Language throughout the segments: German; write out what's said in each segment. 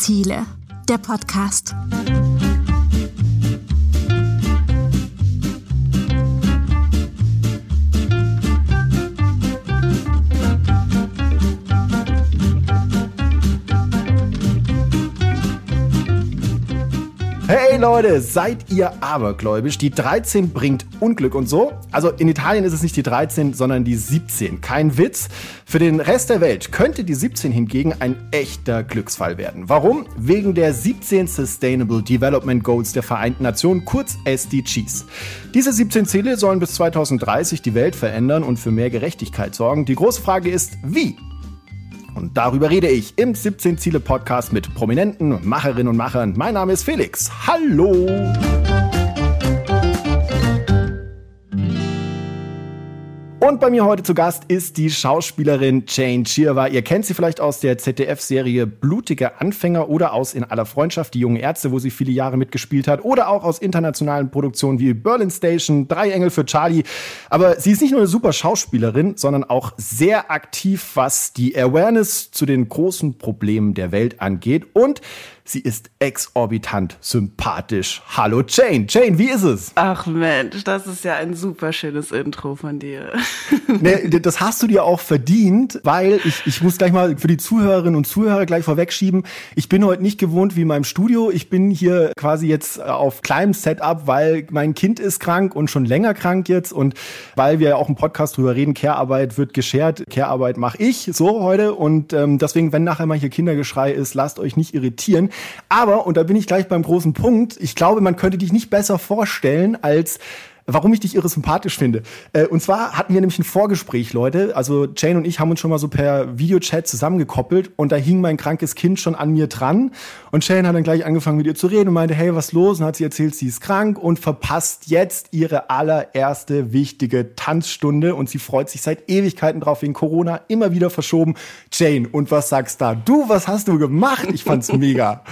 Ziele, der Podcast. Hey Leute, seid ihr abergläubisch? Die 13 bringt Unglück und so. Also in Italien ist es nicht die 13, sondern die 17. Kein Witz. Für den Rest der Welt könnte die 17 hingegen ein echter Glücksfall werden. Warum? Wegen der 17 Sustainable Development Goals der Vereinten Nationen, kurz SDGs. Diese 17 Ziele sollen bis 2030 die Welt verändern und für mehr Gerechtigkeit sorgen. Die große Frage ist, wie? Und darüber rede ich im 17 Ziele Podcast mit prominenten Macherinnen und Machern. Mein Name ist Felix. Hallo! Und bei mir heute zu Gast ist die Schauspielerin Jane Chirwa. Ihr kennt sie vielleicht aus der ZDF-Serie Blutige Anfänger oder aus In aller Freundschaft, die jungen Ärzte, wo sie viele Jahre mitgespielt hat. Oder auch aus internationalen Produktionen wie Berlin Station, Drei Engel für Charlie. Aber sie ist nicht nur eine super Schauspielerin, sondern auch sehr aktiv, was die Awareness zu den großen Problemen der Welt angeht. Und Sie ist exorbitant sympathisch. Hallo Jane. Jane, wie ist es? Ach Mensch, das ist ja ein super schönes Intro von dir. nee, das hast du dir auch verdient, weil ich, ich muss gleich mal für die Zuhörerinnen und Zuhörer gleich vorwegschieben. Ich bin heute nicht gewohnt wie in meinem Studio. Ich bin hier quasi jetzt auf kleinem Setup, weil mein Kind ist krank und schon länger krank jetzt und weil wir ja auch im Podcast drüber reden, Care-Arbeit wird geschert, Care-Arbeit mache ich so heute und ähm, deswegen, wenn nachher mal hier Kindergeschrei ist, lasst euch nicht irritieren. Aber, und da bin ich gleich beim großen Punkt, ich glaube, man könnte dich nicht besser vorstellen als warum ich dich irre sympathisch finde. Äh, und zwar hatten wir nämlich ein Vorgespräch, Leute. Also Jane und ich haben uns schon mal so per Videochat zusammengekoppelt und da hing mein krankes Kind schon an mir dran. Und Jane hat dann gleich angefangen mit ihr zu reden und meinte, hey, was los? Und hat sie erzählt, sie ist krank und verpasst jetzt ihre allererste wichtige Tanzstunde und sie freut sich seit Ewigkeiten drauf, wegen Corona immer wieder verschoben. Jane, und was sagst da? Du, was hast du gemacht? Ich fand's mega.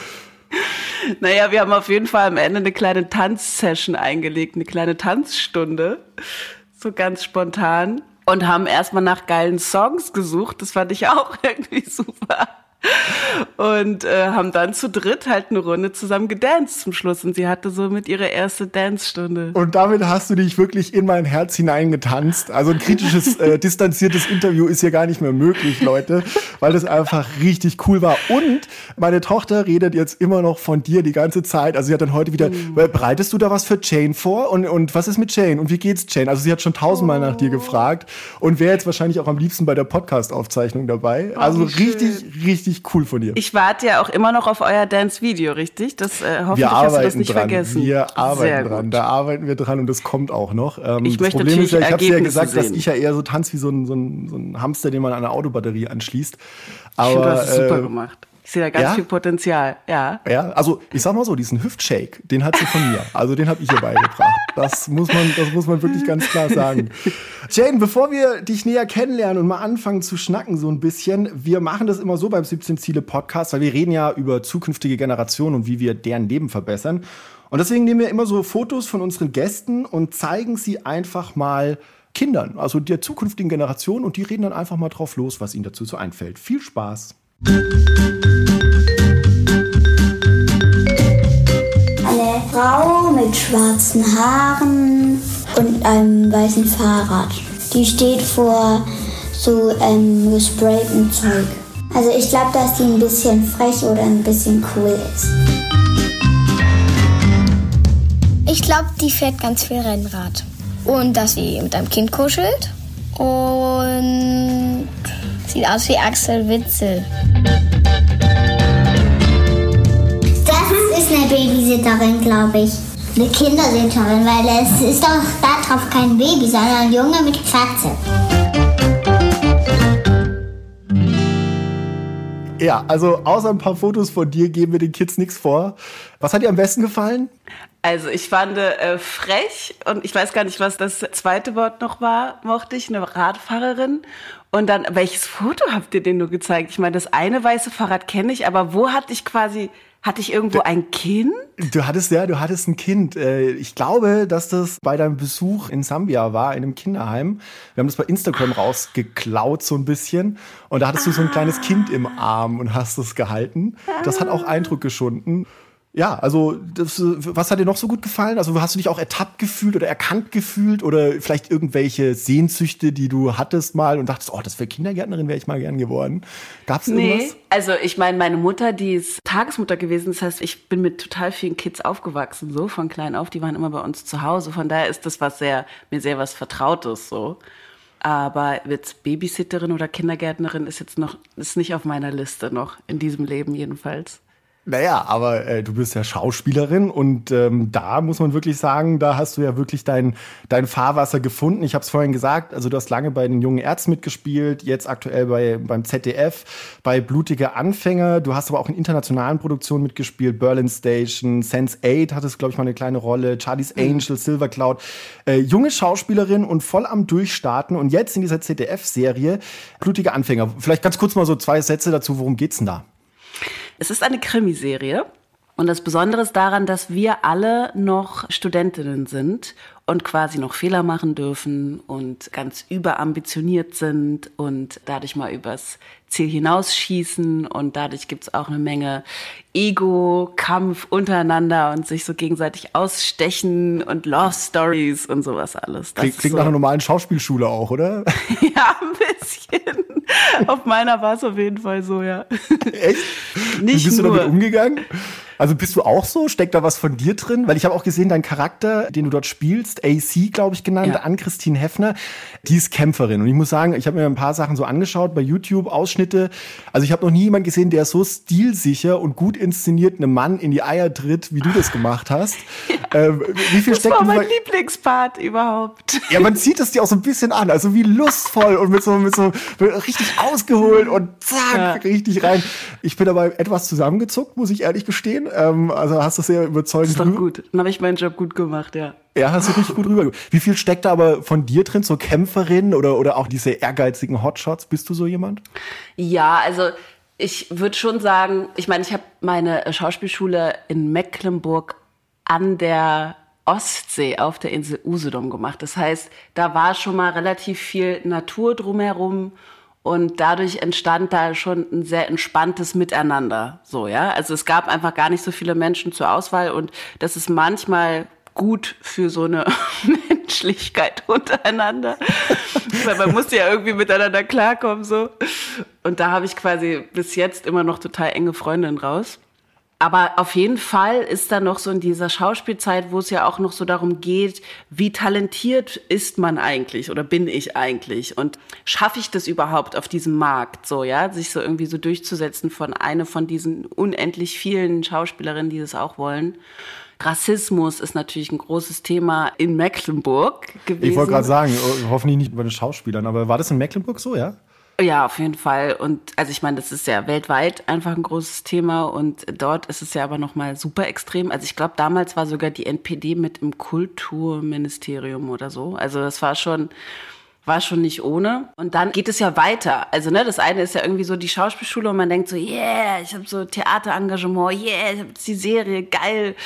Naja, wir haben auf jeden Fall am Ende eine kleine Tanzsession eingelegt, eine kleine Tanzstunde. So ganz spontan. Und haben erstmal nach geilen Songs gesucht. Das fand ich auch irgendwie super und äh, haben dann zu dritt halt eine Runde zusammen gedanced zum Schluss und sie hatte somit ihre erste Dance-Stunde. Und damit hast du dich wirklich in mein Herz hineingetanzt. Also ein kritisches, äh, distanziertes Interview ist hier gar nicht mehr möglich, Leute, weil das einfach richtig cool war. Und meine Tochter redet jetzt immer noch von dir die ganze Zeit. Also sie hat dann heute wieder, mhm. bereitest du da was für Jane vor? Und, und was ist mit Jane? Und wie geht's Jane? Also sie hat schon tausendmal oh. nach dir gefragt und wäre jetzt wahrscheinlich auch am liebsten bei der Podcast-Aufzeichnung dabei. Oh, also richtig, richtig richtig cool von dir. Ich warte ja auch immer noch auf euer Dance-Video, richtig? Das äh, hoffentlich wir hast du das nicht dran. vergessen. Wir arbeiten dran. Da arbeiten wir dran und das kommt auch noch. Ähm, ich möchte Problem natürlich ist ja, ich habe ja gesagt, sehen. dass ich ja eher so tanze wie so ein, so, ein, so ein Hamster, den man an eine Autobatterie anschließt. Aber, ich finde, du hast es super äh, gemacht. Ich sehe da ganz ja? viel Potenzial, ja. Ja, also ich sag mal so, diesen Hüftshake, den hat sie von mir. Also den habe ich ihr beigebracht. Das muss man, das muss man wirklich ganz klar sagen. Jane, bevor wir dich näher kennenlernen und mal anfangen zu schnacken so ein bisschen, wir machen das immer so beim 17 Ziele Podcast, weil wir reden ja über zukünftige Generationen und wie wir deren Leben verbessern. Und deswegen nehmen wir immer so Fotos von unseren Gästen und zeigen sie einfach mal Kindern, also der zukünftigen Generation und die reden dann einfach mal drauf los, was ihnen dazu so einfällt. Viel Spaß. Eine Frau mit schwarzen Haaren und einem weißen Fahrrad. Die steht vor so ähm, gespraytem Zeug. Also ich glaube, dass die ein bisschen frech oder ein bisschen cool ist. Ich glaube, die fährt ganz viel Rennrad. Und dass sie mit einem Kind kuschelt. Und Sieht aus wie Axel Witzel. Das ist eine Babysitterin, glaube ich. Eine Kindersitterin, weil es ist doch da drauf kein Baby, sondern ein Junge mit Katze. Ja, also außer ein paar Fotos von dir geben wir den Kids nichts vor. Was hat dir am besten gefallen? Also ich fand äh, frech und ich weiß gar nicht, was das zweite Wort noch war, mochte ich, eine Radfahrerin. Und dann, welches Foto habt ihr denn nur gezeigt? Ich meine, das eine weiße Fahrrad kenne ich, aber wo hatte ich quasi, Hatte ich irgendwo ein Kind? Du hattest ja, du hattest ein Kind. Äh, ich glaube, dass das bei deinem Besuch in Sambia war, in einem Kinderheim. Wir haben das bei Instagram rausgeklaut so ein bisschen. Und da hattest du so ein kleines Kind im Arm und hast es gehalten. Das hat auch Eindruck geschunden ja, also das, was hat dir noch so gut gefallen? Also hast du dich auch ertappt gefühlt oder erkannt gefühlt oder vielleicht irgendwelche Sehnsüchte, die du hattest mal und dachtest, oh, das wäre Kindergärtnerin, wäre ich mal gern geworden. Gab's nee, irgendwas? Also ich meine, meine Mutter, die ist Tagesmutter gewesen, das heißt, ich bin mit total vielen Kids aufgewachsen, so von klein auf, die waren immer bei uns zu Hause. Von daher ist das was sehr, mir sehr was Vertrautes so. Aber jetzt Babysitterin oder Kindergärtnerin ist jetzt noch, ist nicht auf meiner Liste noch, in diesem Leben jedenfalls. Naja, aber äh, du bist ja Schauspielerin und ähm, da muss man wirklich sagen, da hast du ja wirklich dein, dein Fahrwasser gefunden. Ich habe es vorhin gesagt, also du hast lange bei den jungen Ärzten mitgespielt, jetzt aktuell bei, beim ZDF, bei Blutige Anfänger. Du hast aber auch in internationalen Produktionen mitgespielt, Berlin Station, Sense 8 hattest, glaube ich, mal eine kleine Rolle, Charlie's mhm. Angel, Silver Cloud. Äh, junge Schauspielerin und voll am Durchstarten und jetzt in dieser ZDF-Serie Blutige Anfänger. Vielleicht ganz kurz mal so zwei Sätze dazu, worum geht's denn da? Es ist eine Krimiserie. Und das Besondere ist daran, dass wir alle noch Studentinnen sind und quasi noch Fehler machen dürfen und ganz überambitioniert sind und dadurch mal übers Ziel hinausschießen und dadurch gibt's auch eine Menge Ego, Kampf untereinander und sich so gegenseitig ausstechen und Love Stories und sowas alles. Das klingt, klingt so. nach einer normalen Schauspielschule auch, oder? ja, ein bisschen. Auf meiner war es auf jeden Fall so, ja. Echt? Nicht Wie bist nur. du damit umgegangen? Also bist du auch so? Steckt da was von dir drin? Weil ich habe auch gesehen, dein Charakter, den du dort spielst, AC, glaube ich, genannt, ja. Ann-Christine Heffner, die ist Kämpferin. Und ich muss sagen, ich habe mir ein paar Sachen so angeschaut bei YouTube, Ausschnitte. Also ich habe noch nie jemanden gesehen, der so stilsicher und gut inszeniert einem Mann in die Eier tritt, wie du das gemacht hast. Ja. Ähm, wie viel das steckt war mein Lieblingspart überhaupt. Ja, man sieht es dir auch so ein bisschen an. Also wie lustvoll und mit so, mit so richtig ausgeholt und zack, ja. richtig rein. Ich bin dabei etwas zusammengezuckt, muss ich ehrlich gestehen. Ähm, also hast du sehr überzeugend. Das ist doch gut. Dann habe ich meinen Job gut gemacht, ja. Ja, hast du richtig gut rüber. Wie viel steckt da aber von dir drin, so Kämpferin oder, oder auch diese ehrgeizigen Hotshots? Bist du so jemand? Ja, also ich würde schon sagen, ich meine, ich habe meine Schauspielschule in Mecklenburg an der Ostsee auf der Insel Usedom gemacht. Das heißt, da war schon mal relativ viel Natur drumherum und dadurch entstand da schon ein sehr entspanntes Miteinander. So, ja. Also es gab einfach gar nicht so viele Menschen zur Auswahl und das ist manchmal gut für so eine Menschlichkeit untereinander. Weil man musste ja irgendwie miteinander klarkommen, so. Und da habe ich quasi bis jetzt immer noch total enge Freundinnen raus. Aber auf jeden Fall ist da noch so in dieser Schauspielzeit, wo es ja auch noch so darum geht, wie talentiert ist man eigentlich oder bin ich eigentlich und schaffe ich das überhaupt auf diesem Markt so, ja, sich so irgendwie so durchzusetzen von einer von diesen unendlich vielen Schauspielerinnen, die das auch wollen. Rassismus ist natürlich ein großes Thema in Mecklenburg gewesen. Ich wollte gerade sagen, hoffentlich nicht bei den Schauspielern, aber war das in Mecklenburg so, ja? Ja, auf jeden Fall. Und also ich meine, das ist ja weltweit einfach ein großes Thema und dort ist es ja aber nochmal super extrem. Also ich glaube, damals war sogar die NPD mit im Kulturministerium oder so. Also das war schon war schon nicht ohne. Und dann geht es ja weiter. Also ne, das eine ist ja irgendwie so die Schauspielschule und man denkt so, yeah, ich habe so Theaterengagement, yeah, ich habe die Serie, geil.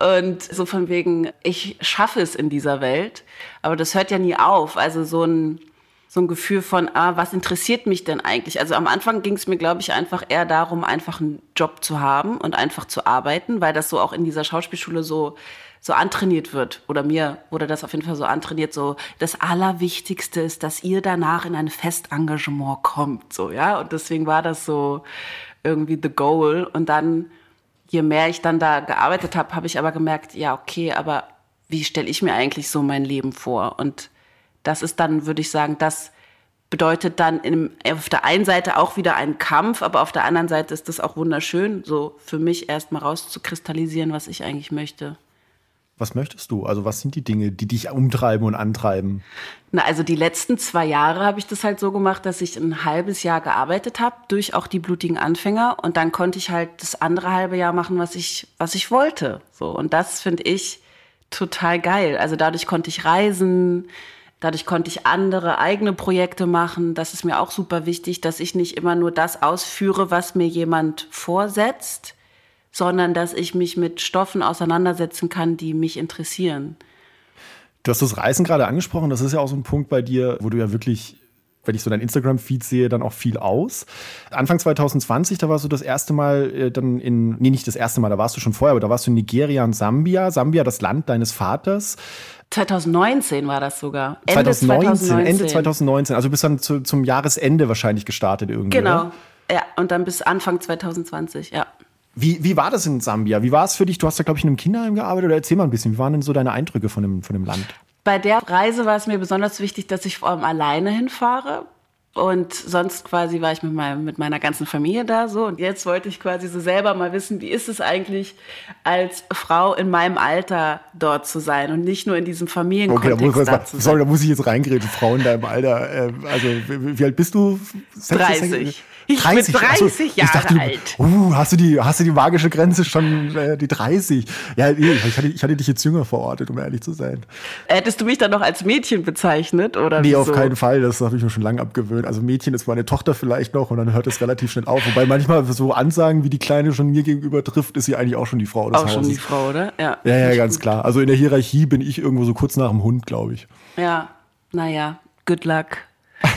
Und so von wegen, ich schaffe es in dieser Welt. Aber das hört ja nie auf. Also so ein so ein Gefühl von, ah, was interessiert mich denn eigentlich? Also am Anfang ging es mir, glaube ich, einfach eher darum, einfach einen Job zu haben und einfach zu arbeiten, weil das so auch in dieser Schauspielschule so so antrainiert wird oder mir wurde das auf jeden Fall so antrainiert so das allerwichtigste ist dass ihr danach in ein Festengagement kommt so ja? Und deswegen war das so irgendwie the goal. Und dann je mehr ich dann da gearbeitet habe habe ich aber gemerkt ja okay aber wie stelle ich mir eigentlich so mein Leben vor? Und das ist dann, würde ich sagen, das bedeutet dann in, auf der einen Seite auch wieder einen Kampf, aber auf der anderen Seite ist das auch wunderschön, so für mich erstmal rauszukristallisieren, was ich eigentlich möchte. Was möchtest du? Also was sind die Dinge, die dich umtreiben und antreiben? Na, also die letzten zwei Jahre habe ich das halt so gemacht, dass ich ein halbes Jahr gearbeitet habe durch auch die blutigen Anfänger und dann konnte ich halt das andere halbe Jahr machen, was ich was ich wollte. So und das finde ich total geil. Also dadurch konnte ich reisen, Dadurch konnte ich andere eigene Projekte machen. Das ist mir auch super wichtig, dass ich nicht immer nur das ausführe, was mir jemand vorsetzt, sondern dass ich mich mit Stoffen auseinandersetzen kann, die mich interessieren. Du hast das Reisen gerade angesprochen. Das ist ja auch so ein Punkt bei dir, wo du ja wirklich wenn ich so dein Instagram-Feed sehe, dann auch viel aus. Anfang 2020, da warst du das erste Mal äh, dann in, nee, nicht das erste Mal, da warst du schon vorher, aber da warst du in Nigeria und Sambia. Sambia, das Land deines Vaters. 2019 war das sogar. Ende 2019, 2019. Ende 2019. Also bis dann zu, zum Jahresende wahrscheinlich gestartet irgendwie. Genau. Oder? Ja, und dann bis Anfang 2020, ja. Wie, wie war das in Sambia? Wie war es für dich? Du hast da, glaube ich, in einem Kinderheim gearbeitet oder erzähl mal ein bisschen. Wie waren denn so deine Eindrücke von dem, von dem Land? Bei der Reise war es mir besonders wichtig, dass ich vor allem alleine hinfahre. Und sonst quasi war ich mit, meinem, mit meiner ganzen Familie da so. Und jetzt wollte ich quasi so selber mal wissen, wie ist es eigentlich, als Frau in meinem Alter dort zu sein und nicht nur in diesem Familienkontext okay, da, muss, da Sorry, da muss ich jetzt reingreifen. Frau in deinem Alter. Äh, also, wie, wie, alt bist du? 30. Ich 30, bin 30 also, Jahre dachte, alt. Uh, hast du die, hast du die magische Grenze schon, äh, die 30? Ja, ich hatte, ich hatte dich jetzt jünger verortet, um ehrlich zu sein. Hättest du mich dann noch als Mädchen bezeichnet, oder? Nee, wieso? auf keinen Fall. Das habe ich mir schon lange abgewöhnt. Also Mädchen ist meine Tochter vielleicht noch und dann hört es relativ schnell auf. Wobei manchmal so Ansagen, wie die Kleine schon mir gegenüber trifft, ist sie eigentlich auch schon die Frau des auch Hauses. Auch schon die Frau, oder? Ja. Ja, ja, ganz klar. Also in der Hierarchie bin ich irgendwo so kurz nach dem Hund, glaube ich. Ja, naja, good luck.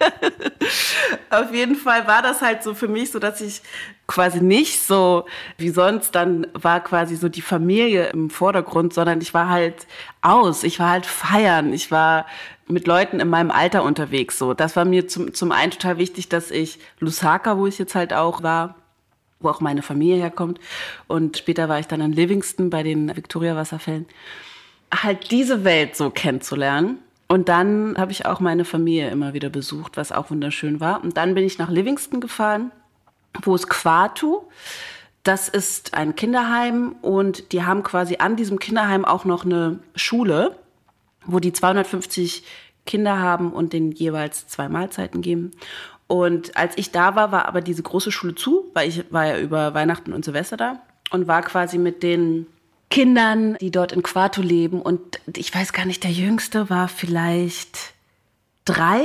Auf jeden Fall war das halt so für mich so, dass ich quasi nicht so wie sonst dann war quasi so die Familie im Vordergrund, sondern ich war halt aus, ich war halt feiern, ich war mit Leuten in meinem Alter unterwegs so. Das war mir zum, zum einen total wichtig, dass ich Lusaka, wo ich jetzt halt auch war, wo auch meine Familie herkommt. Und später war ich dann in Livingston bei den Victoria Wasserfällen, halt diese Welt so kennenzulernen und dann habe ich auch meine Familie immer wieder besucht, was auch wunderschön war. Und dann bin ich nach Livingston gefahren, wo es Quatu. Das ist ein Kinderheim und die haben quasi an diesem Kinderheim auch noch eine Schule, wo die 250 Kinder haben und denen jeweils zwei Mahlzeiten geben. Und als ich da war, war aber diese große Schule zu, weil ich war ja über Weihnachten und Silvester da und war quasi mit den Kindern, die dort in Quarto leben. Und ich weiß gar nicht, der Jüngste war vielleicht drei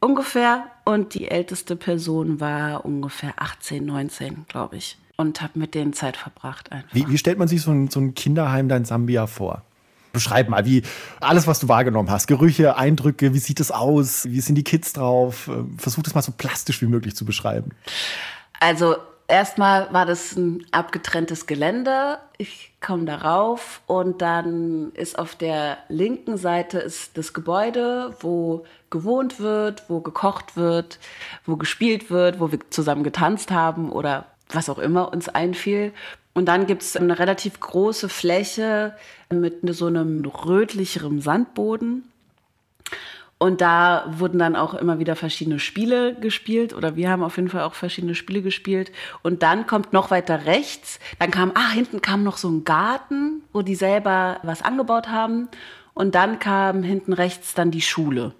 ungefähr und die älteste Person war ungefähr 18, 19, glaube ich. Und habe mit denen Zeit verbracht einfach. Wie, wie stellt man sich so ein, so ein Kinderheim da in Sambia vor? Beschreib mal, wie alles, was du wahrgenommen hast, Gerüche, Eindrücke, wie sieht es aus, wie sind die Kids drauf? Versuch das mal so plastisch wie möglich zu beschreiben. Also erstmal war das ein abgetrenntes Gelände. Ich komme darauf und dann ist auf der linken Seite ist das Gebäude, wo gewohnt wird, wo gekocht wird, wo gespielt wird, wo wir zusammen getanzt haben oder was auch immer uns einfiel. Und dann gibt es eine relativ große Fläche mit so einem rötlicheren Sandboden. Und da wurden dann auch immer wieder verschiedene Spiele gespielt oder wir haben auf jeden Fall auch verschiedene Spiele gespielt. Und dann kommt noch weiter rechts, dann kam, ah, hinten kam noch so ein Garten, wo die selber was angebaut haben. Und dann kam hinten rechts dann die Schule.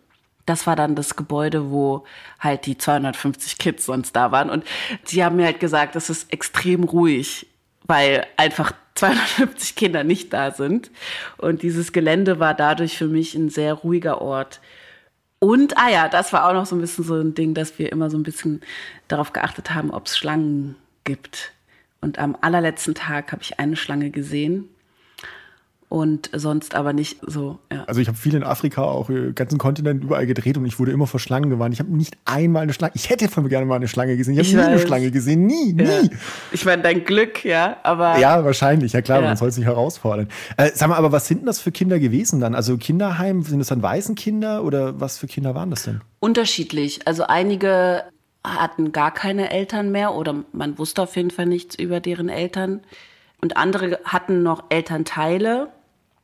Das war dann das Gebäude, wo halt die 250 Kids sonst da waren. Und sie haben mir halt gesagt, das ist extrem ruhig, weil einfach 250 Kinder nicht da sind. Und dieses Gelände war dadurch für mich ein sehr ruhiger Ort. Und, ah ja, das war auch noch so ein bisschen so ein Ding, dass wir immer so ein bisschen darauf geachtet haben, ob es Schlangen gibt. Und am allerletzten Tag habe ich eine Schlange gesehen und sonst aber nicht so. Ja. Also ich habe viel in Afrika, auch den ganzen Kontinent überall gedreht und ich wurde immer vor Schlangen gewarnt. Ich habe nicht einmal eine Schlange. Ich hätte von mir gerne mal eine Schlange gesehen. Ich habe nie eine Schlange gesehen, nie, nie. Ja. Ich meine, dein Glück, ja, aber. Ja, wahrscheinlich, ja klar, ja. man soll sich herausfordern. Äh, sag mal, aber was sind denn das für Kinder gewesen dann? Also Kinderheim, sind das dann Waisenkinder oder was für Kinder waren das denn? Unterschiedlich. Also einige hatten gar keine Eltern mehr oder man wusste auf jeden Fall nichts über deren Eltern. Und andere hatten noch Elternteile,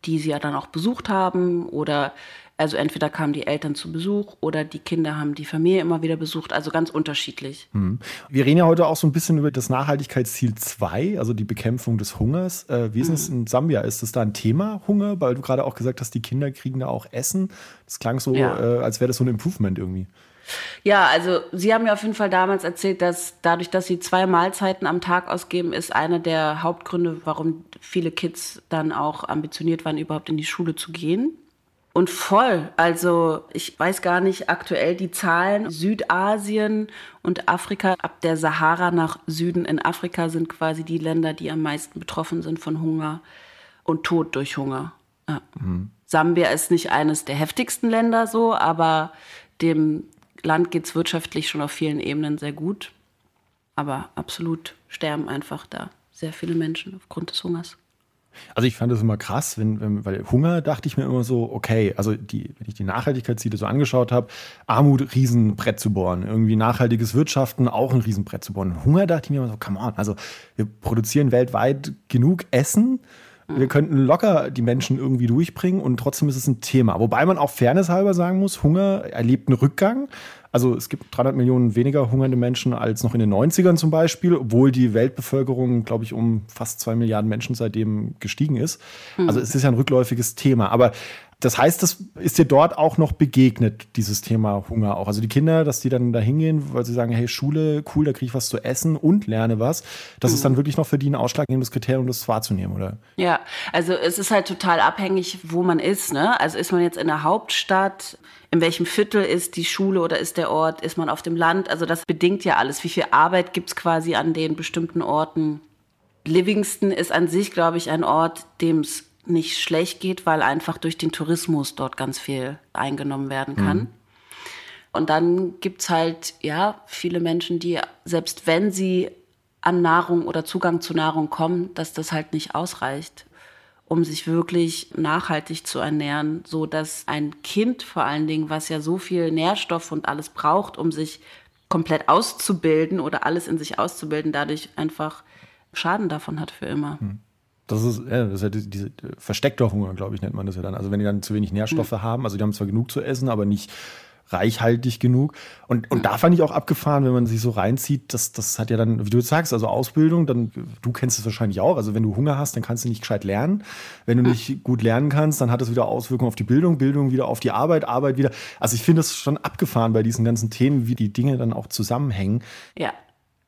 die sie ja dann auch besucht haben oder also entweder kamen die Eltern zu Besuch oder die Kinder haben die Familie immer wieder besucht, also ganz unterschiedlich. Mhm. Wir reden ja heute auch so ein bisschen über das Nachhaltigkeitsziel 2, also die Bekämpfung des Hungers. Äh, wie ist es mhm. in Sambia? Ist das da ein Thema, Hunger? Weil du gerade auch gesagt hast, die Kinder kriegen da auch Essen. Das klang so, ja. äh, als wäre das so ein Improvement irgendwie. Ja, also Sie haben mir auf jeden Fall damals erzählt, dass dadurch, dass Sie zwei Mahlzeiten am Tag ausgeben, ist einer der Hauptgründe, warum viele Kids dann auch ambitioniert waren, überhaupt in die Schule zu gehen. Und voll. Also ich weiß gar nicht aktuell die Zahlen. Südasien und Afrika, ab der Sahara nach Süden in Afrika sind quasi die Länder, die am meisten betroffen sind von Hunger und Tod durch Hunger. Ja. Mhm. Sambia ist nicht eines der heftigsten Länder so, aber dem Land geht es wirtschaftlich schon auf vielen Ebenen sehr gut. Aber absolut sterben einfach da sehr viele Menschen aufgrund des Hungers. Also ich fand das immer krass, wenn, wenn, weil Hunger dachte ich mir immer so, okay, also die, wenn ich die Nachhaltigkeitsziele so angeschaut habe, Armut, Riesenbrett zu bohren, irgendwie nachhaltiges Wirtschaften, auch ein Riesenbrett zu bohren. Hunger dachte ich mir immer so, come on, also wir produzieren weltweit genug Essen, wir könnten locker die Menschen irgendwie durchbringen und trotzdem ist es ein Thema. Wobei man auch fairnesshalber sagen muss, Hunger erlebt einen Rückgang. Also es gibt 300 Millionen weniger hungernde Menschen als noch in den 90ern zum Beispiel, obwohl die Weltbevölkerung, glaube ich, um fast zwei Milliarden Menschen seitdem gestiegen ist. Mhm. Also es ist ja ein rückläufiges Thema. Aber das heißt, das ist dir dort auch noch begegnet, dieses Thema Hunger auch. Also die Kinder, dass die dann da hingehen, weil sie sagen, hey, Schule, cool, da kriege ich was zu essen und lerne was. Das mhm. ist dann wirklich noch für die ein ausschlaggebendes Kriterium, das wahrzunehmen, oder? Ja, also es ist halt total abhängig, wo man ist. Ne? Also ist man jetzt in der Hauptstadt, in welchem Viertel ist die Schule oder ist der Ort, ist man auf dem Land? Also das bedingt ja alles. Wie viel Arbeit gibt es quasi an den bestimmten Orten? Livingston ist an sich, glaube ich, ein Ort, dem es nicht schlecht geht, weil einfach durch den Tourismus dort ganz viel eingenommen werden kann. Mhm. Und dann gibt es halt, ja, viele Menschen, die, selbst wenn sie an Nahrung oder Zugang zu Nahrung kommen, dass das halt nicht ausreicht, um sich wirklich nachhaltig zu ernähren, so dass ein Kind vor allen Dingen, was ja so viel Nährstoff und alles braucht, um sich komplett auszubilden oder alles in sich auszubilden, dadurch einfach Schaden davon hat für immer. Mhm. Das ist, ja, das ist ja diese versteckter Hunger, glaube ich, nennt man das ja dann. Also wenn die dann zu wenig Nährstoffe mhm. haben, also die haben zwar genug zu essen, aber nicht reichhaltig genug. Und, und da fand ich auch abgefahren, wenn man sich so reinzieht, das, das hat ja dann, wie du sagst, also Ausbildung, dann, du kennst es wahrscheinlich auch, also wenn du Hunger hast, dann kannst du nicht gescheit lernen. Wenn du nicht gut lernen kannst, dann hat das wieder Auswirkungen auf die Bildung, Bildung wieder auf die Arbeit, Arbeit wieder. Also ich finde es schon abgefahren bei diesen ganzen Themen, wie die Dinge dann auch zusammenhängen. Ja,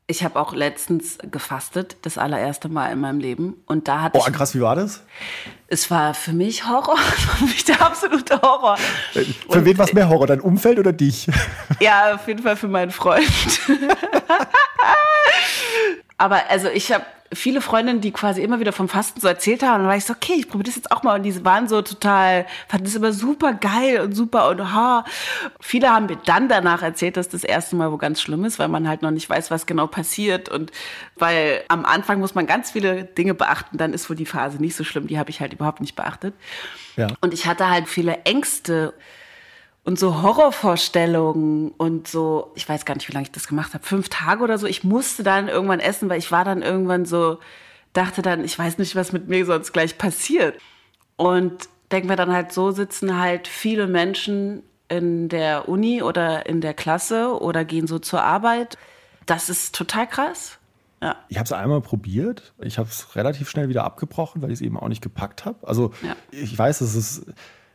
ich habe auch letztens gefastet, das allererste Mal in meinem Leben. Und da hatte Oh, krass, wie war das? Es war für mich Horror, für mich der absolute Horror. Äh, für und, wen war es mehr Horror, dein Umfeld oder dich? Ja, auf jeden Fall für meinen Freund. Aber also ich habe viele Freundinnen, die quasi immer wieder vom Fasten so erzählt haben. Und dann war ich so, okay, ich probiere das jetzt auch mal. Und die waren so total, fanden das immer super geil und super und ha. Viele haben mir dann danach erzählt, dass das erste Mal wo ganz schlimm ist, weil man halt noch nicht weiß, was genau passiert. Und weil am Anfang muss man ganz viele Dinge beachten, dann ist wohl die Phase nicht so schlimm. Die habe ich halt überhaupt nicht beachtet. Ja. Und ich hatte halt viele Ängste und so Horrorvorstellungen und so, ich weiß gar nicht, wie lange ich das gemacht habe, fünf Tage oder so. Ich musste dann irgendwann essen, weil ich war dann irgendwann so, dachte dann, ich weiß nicht, was mit mir sonst gleich passiert. Und denke mir dann halt, so sitzen halt viele Menschen in der Uni oder in der Klasse oder gehen so zur Arbeit. Das ist total krass. Ja. Ich habe es einmal probiert. Ich habe es relativ schnell wieder abgebrochen, weil ich es eben auch nicht gepackt habe. Also ja. ich weiß, es ist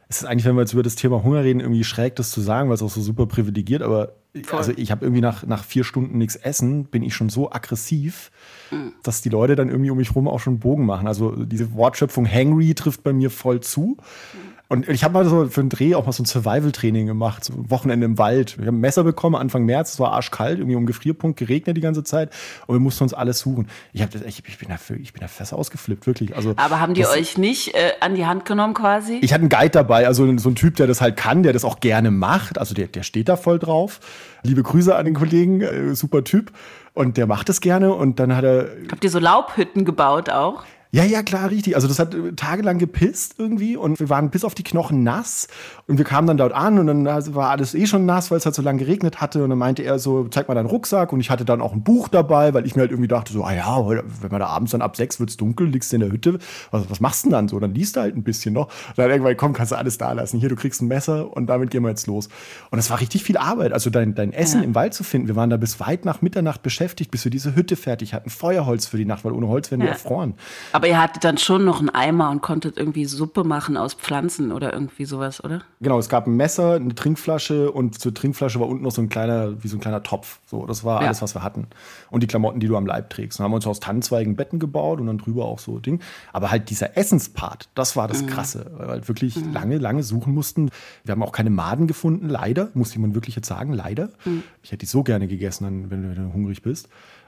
es ist eigentlich, wenn wir jetzt über das Thema Hunger reden, irgendwie schräg, das zu sagen, weil es auch so super privilegiert, aber Voll. also ich habe irgendwie nach, nach vier Stunden nichts essen, bin ich schon so aggressiv, mhm. dass die Leute dann irgendwie um mich rum auch schon Bogen machen. Also diese Wortschöpfung hangry trifft bei mir voll zu. Mhm. Und ich habe mal so für einen Dreh auch mal so ein Survival-Training gemacht, so ein Wochenende im Wald. Ich habe ein Messer bekommen Anfang März, es war arschkalt, irgendwie um Gefrierpunkt, geregnet die ganze Zeit und wir mussten uns alles suchen. Ich, hab das, ich, ich, bin, da, ich bin da fest ausgeflippt, wirklich. Also, Aber haben die das, euch nicht äh, an die Hand genommen quasi? Ich hatte einen Guide dabei, also so ein Typ, der das halt kann, der das auch gerne macht. Also der, der steht da voll drauf. Liebe Grüße an den Kollegen, äh, super Typ. Und der macht das gerne und dann hat er. Habt ihr so Laubhütten gebaut auch? Ja, ja, klar, richtig. Also das hat äh, tagelang gepisst irgendwie und wir waren bis auf die Knochen nass und wir kamen dann dort an und dann war alles eh schon nass, weil es halt so lange geregnet hatte und dann meinte er so, zeig mal deinen Rucksack und ich hatte dann auch ein Buch dabei, weil ich mir halt irgendwie dachte so, ah ja, wenn man da abends dann ab sechs wird's dunkel, liegst du in der Hütte, was, was machst du denn dann so? Dann liest du halt ein bisschen noch. Und dann irgendwann, komm, kannst du alles da lassen. Hier, du kriegst ein Messer und damit gehen wir jetzt los. Und es war richtig viel Arbeit, also dein, dein Essen ja. im Wald zu finden. Wir waren da bis weit nach Mitternacht beschäftigt, bis wir diese Hütte fertig hatten. Feuerholz für die Nacht, weil ohne Holz werden ja. wir erfroren. Aber Aber ihr hattet dann schon noch einen Eimer und konntet irgendwie Suppe machen aus Pflanzen oder irgendwie sowas, oder? Genau, es gab ein Messer, eine Trinkflasche und zur Trinkflasche war unten noch so ein kleiner, wie so ein kleiner Topf. So, das war Ja. alles, was wir hatten. Und die Klamotten, die du am Leib trägst. Dann haben wir uns aus Tannenzweigen Betten gebaut und dann drüber auch so Ding. Aber halt dieser Essenspart, das war Mhm. das Krasse, weil wir halt wirklich lange, lange suchen mussten. Wir haben auch keine Maden gefunden, leider, muss jemand wirklich jetzt sagen, leider. Mhm. Ich hätte die so gerne gegessen, wenn du, wenn du hungrig bist.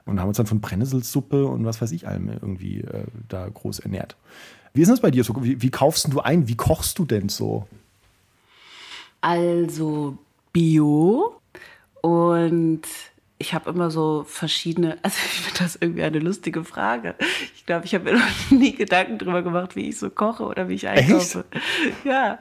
Und haben uns dann von Brennnesselsuppe und was weiß ich allem irgendwie äh, da groß ernährt. Wie ist das bei dir so? Wie, wie kaufst du ein? Wie kochst du denn so? Also Bio und ich habe immer so verschiedene, also ich finde das irgendwie eine lustige Frage. Ich glaube, ich habe mir noch nie Gedanken drüber gemacht, wie ich so koche oder wie ich einkaufe. Ja,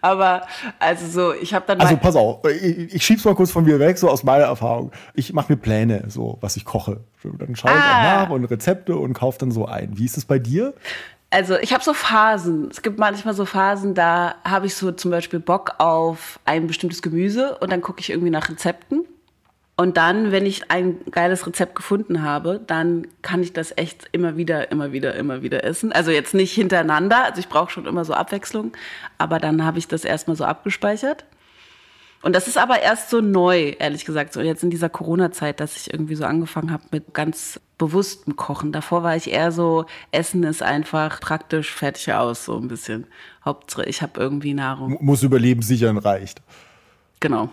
aber also so, ich habe dann Also pass auf, ich, ich schieb's mal kurz von mir weg, so aus meiner Erfahrung. Ich mache mir Pläne, so was ich koche. Dann schaue ich Ah. nach und Rezepte und kaufe dann so ein. Wie ist es bei dir? Also ich habe so Phasen. Es gibt manchmal so Phasen, da habe ich so zum Beispiel Bock auf ein bestimmtes Gemüse und dann gucke ich irgendwie nach Rezepten. Und dann, wenn ich ein geiles Rezept gefunden habe, dann kann ich das echt immer wieder, immer wieder, immer wieder essen. Also jetzt nicht hintereinander, also ich brauche schon immer so Abwechslung, aber dann habe ich das erstmal so abgespeichert. Und das ist aber erst so neu, ehrlich gesagt, so jetzt in dieser Corona-Zeit, dass ich irgendwie so angefangen habe mit ganz bewusstem Kochen. Davor war ich eher so, Essen ist einfach praktisch fertig aus, so ein bisschen. Hauptsache, ich habe irgendwie Nahrung. Muss Überleben sichern, reicht. Genau.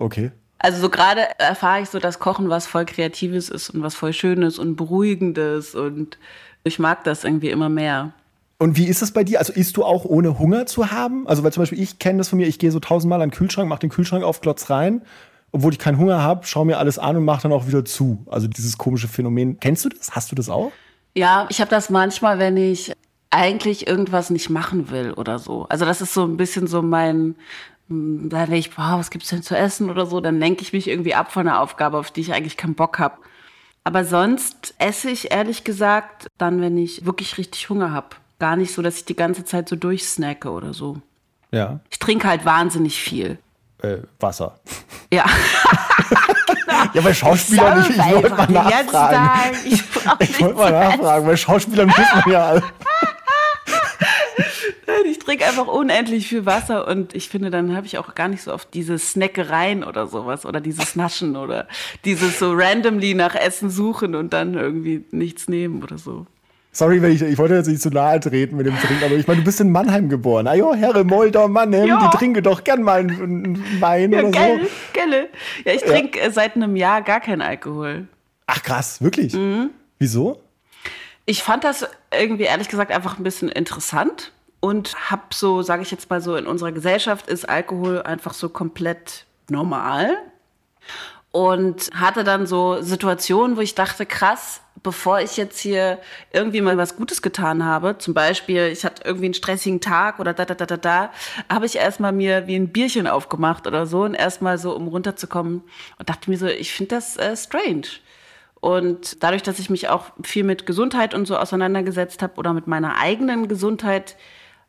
Okay. Also so gerade erfahre ich so, dass Kochen was voll Kreatives ist und was voll Schönes und Beruhigendes und ich mag das irgendwie immer mehr. Und wie ist es bei dir? Also isst du auch ohne Hunger zu haben? Also weil zum Beispiel ich kenne das von mir, ich gehe so tausendmal an den Kühlschrank, mache den Kühlschrank auf, klotz rein, obwohl ich keinen Hunger habe, schaue mir alles an und mache dann auch wieder zu. Also dieses komische Phänomen. Kennst du das? Hast du das auch? Ja, ich habe das manchmal, wenn ich eigentlich irgendwas nicht machen will oder so. Also das ist so ein bisschen so mein, hm, da denke ich, boah, was gibt's denn zu essen oder so, dann lenke ich mich irgendwie ab von einer Aufgabe, auf die ich eigentlich keinen Bock habe. Aber sonst esse ich ehrlich gesagt dann, wenn ich wirklich richtig Hunger habe. Gar nicht so, dass ich die ganze Zeit so durchsnacke oder so. Ja. Ich trinke halt wahnsinnig viel. Äh, Wasser. Ja. Ja, bei Schauspielern, ich, ich wollte mal nachfragen. Tag, Ich, Ich wollte mal nachfragen, bei Schauspielern muss man ja alle. Ich trinke einfach unendlich viel Wasser und ich finde, dann habe ich auch gar nicht so oft diese Snackereien oder sowas oder dieses Naschen oder dieses so randomly nach Essen suchen und dann irgendwie nichts nehmen oder so. Sorry, wenn ich, ich wollte jetzt nicht zu nahe treten mit dem Trinken, aber ich meine, du bist in Mannheim geboren. Ah jo, Herre Moldau Mannheim, Ja. die trinken doch gern mal einen, Wein Ja, oder geil, so. gelle. Ja, ich trinke äh, seit einem Jahr gar keinen Alkohol. Ach krass, wirklich? Mhm. Wieso? Ich fand das irgendwie ehrlich gesagt einfach ein bisschen interessant und hab so, sage ich jetzt mal so, in unserer Gesellschaft ist Alkohol einfach so komplett normal. Und hatte dann so Situationen, wo ich dachte, krass, bevor ich jetzt hier irgendwie mal was Gutes getan habe, zum Beispiel, ich hatte irgendwie einen stressigen Tag oder da, da, da, da, da, habe ich erstmal mir wie ein Bierchen aufgemacht oder so und erstmal so, um runterzukommen und dachte mir so, ich finde das äh, strange. Und dadurch, dass ich mich auch viel mit Gesundheit und so auseinandergesetzt habe oder mit meiner eigenen Gesundheit